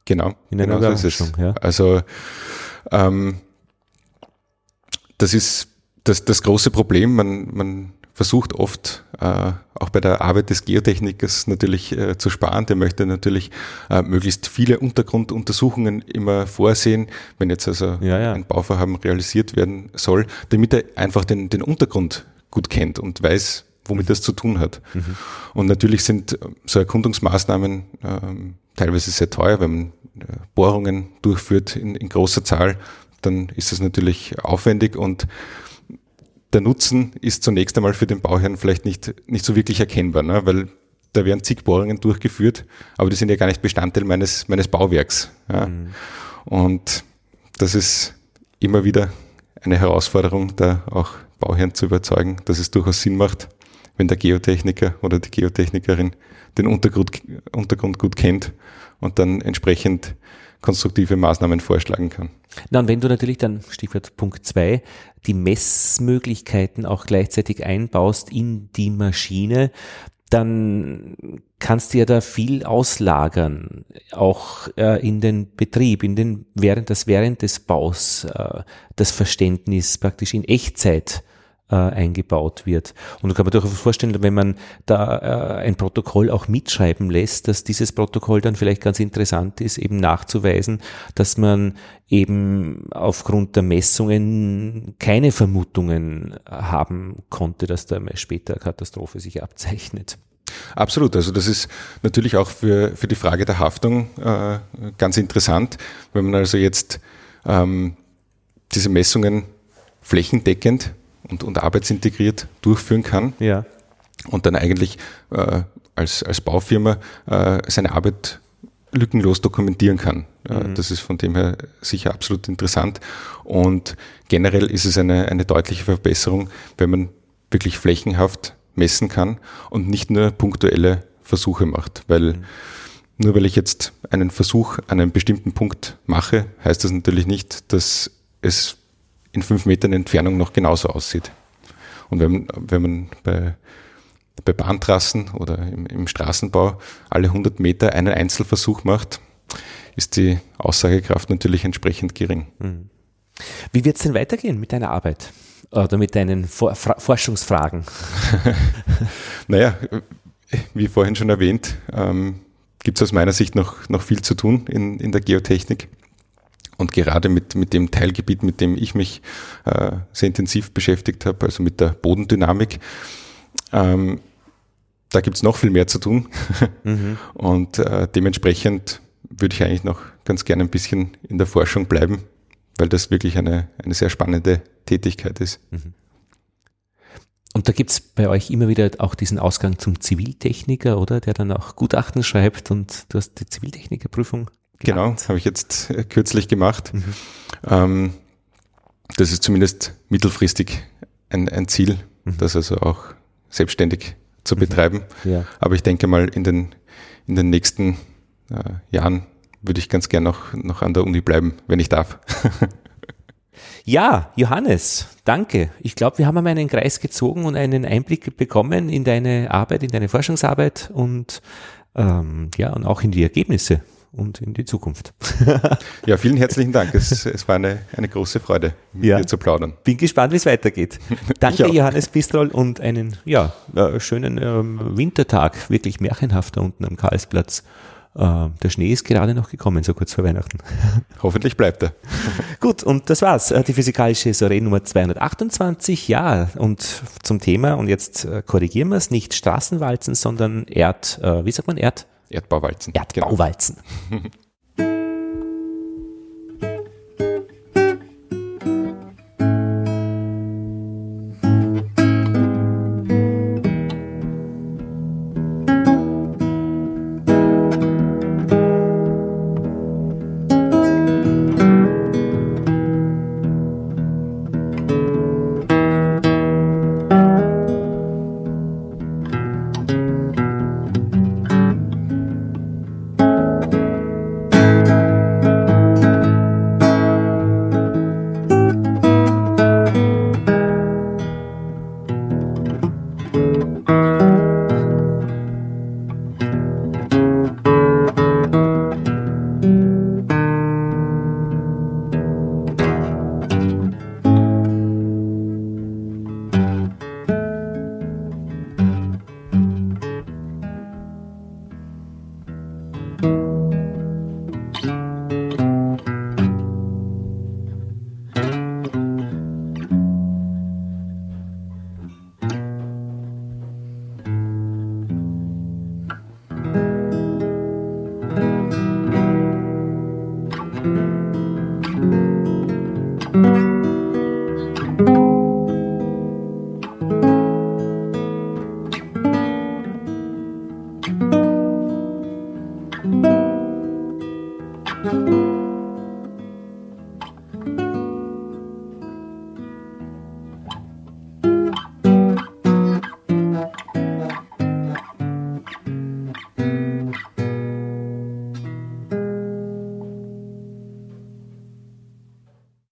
Genau, in einer genau so. Ja. Also ähm, das ist das, das große Problem. Man, man versucht oft äh, auch bei der Arbeit des Geotechnikers natürlich äh, zu sparen. Der möchte natürlich äh, möglichst viele Untergrunduntersuchungen immer vorsehen, wenn jetzt also ja, ja. ein Bauvorhaben realisiert werden soll, damit er einfach den, den Untergrund gut kennt und weiß, womit das zu tun hat. Mhm. Und natürlich sind so Erkundungsmaßnahmen ähm, teilweise sehr teuer, wenn man äh, Bohrungen durchführt in, in großer Zahl, dann ist das natürlich aufwendig und der Nutzen ist zunächst einmal für den Bauherrn vielleicht nicht, nicht so wirklich erkennbar, ne? weil da werden zig Bohrungen durchgeführt, aber die sind ja gar nicht Bestandteil meines, meines Bauwerks. Ja? Mhm. Und das ist immer wieder eine Herausforderung, da auch Bauherren zu überzeugen, dass es durchaus Sinn macht, wenn der Geotechniker oder die Geotechnikerin den Untergrund, Untergrund gut kennt und dann entsprechend konstruktive Maßnahmen vorschlagen kann. Na, und wenn du natürlich dann, Stichwort Punkt zwei die Messmöglichkeiten auch gleichzeitig einbaust in die Maschine, dann kannst du ja da viel auslagern, auch äh, in den Betrieb, in den während das während des Baus äh, das Verständnis praktisch in Echtzeit äh, eingebaut wird. Und da kann man durchaus vorstellen, wenn man da äh, ein Protokoll auch mitschreiben lässt, dass dieses Protokoll dann vielleicht ganz interessant ist, eben nachzuweisen, dass man eben aufgrund der Messungen keine Vermutungen haben konnte, dass da später Katastrophe sich abzeichnet. Absolut, also das ist natürlich auch für, für die Frage der Haftung äh, ganz interessant, wenn man also jetzt ähm, diese Messungen flächendeckend und, und arbeitsintegriert durchführen kann. Ja. Und dann eigentlich äh, als, als Baufirma äh, seine Arbeit lückenlos dokumentieren kann. Mhm. Das ist von dem her sicher absolut interessant. Und generell ist es eine, eine deutliche Verbesserung, wenn man wirklich flächenhaft messen kann und nicht nur punktuelle Versuche macht, weil mhm. nur weil ich jetzt einen Versuch an einem bestimmten Punkt mache, heißt das natürlich nicht, dass es in fünf Metern Entfernung noch genauso aussieht. Und wenn, wenn man bei, bei Bahntrassen oder im, im Straßenbau alle 100 Meter einen Einzelversuch macht, ist die Aussagekraft natürlich entsprechend gering. Mhm. Wie wird es denn weitergehen mit deiner Arbeit oder mit deinen For Forschungsfragen? naja, wie vorhin schon erwähnt, ähm, gibt es aus meiner Sicht noch, noch viel zu tun in, in der Geotechnik. Und gerade mit, mit dem Teilgebiet, mit dem ich mich äh, sehr intensiv beschäftigt habe, also mit der Bodendynamik, ähm, da gibt es noch viel mehr zu tun. Mhm. Und äh, dementsprechend würde ich eigentlich noch ganz gerne ein bisschen in der Forschung bleiben, weil das wirklich eine, eine sehr spannende Tätigkeit ist. Mhm. Und da gibt es bei euch immer wieder auch diesen Ausgang zum Ziviltechniker, oder? Der dann auch Gutachten schreibt und du hast die Ziviltechnikerprüfung Genau, das habe ich jetzt äh, kürzlich gemacht. Mhm. Ähm, das ist zumindest mittelfristig ein, ein Ziel, mhm. das also auch selbstständig zu mhm. betreiben. Ja. Aber ich denke mal, in den, in den nächsten äh, Jahren würde ich ganz gern noch, noch an der Uni bleiben, wenn ich darf. Ja, Johannes, danke. Ich glaube, wir haben einmal einen Kreis gezogen und einen Einblick bekommen in deine Arbeit, in deine Forschungsarbeit und ähm, ja, und auch in die Ergebnisse und in die Zukunft. ja, vielen herzlichen Dank. Es, es war eine, eine große Freude, mit ja, dir zu plaudern. Bin gespannt, wie es weitergeht. Danke, Johannes Bistrol, und einen ja, äh, schönen ähm, Wintertag, wirklich märchenhafter unten am Karlsplatz. Äh, der Schnee ist gerade noch gekommen, so kurz vor Weihnachten. Hoffentlich bleibt er. Gut, und das war's. Äh, die physikalische Soiree Nummer 228. Ja, und zum Thema, und jetzt äh, korrigieren wir es, nicht Straßenwalzen, sondern Erd, wie sagt man, Erd? Erdbauwalzen. Erdbauwalzen. Genau.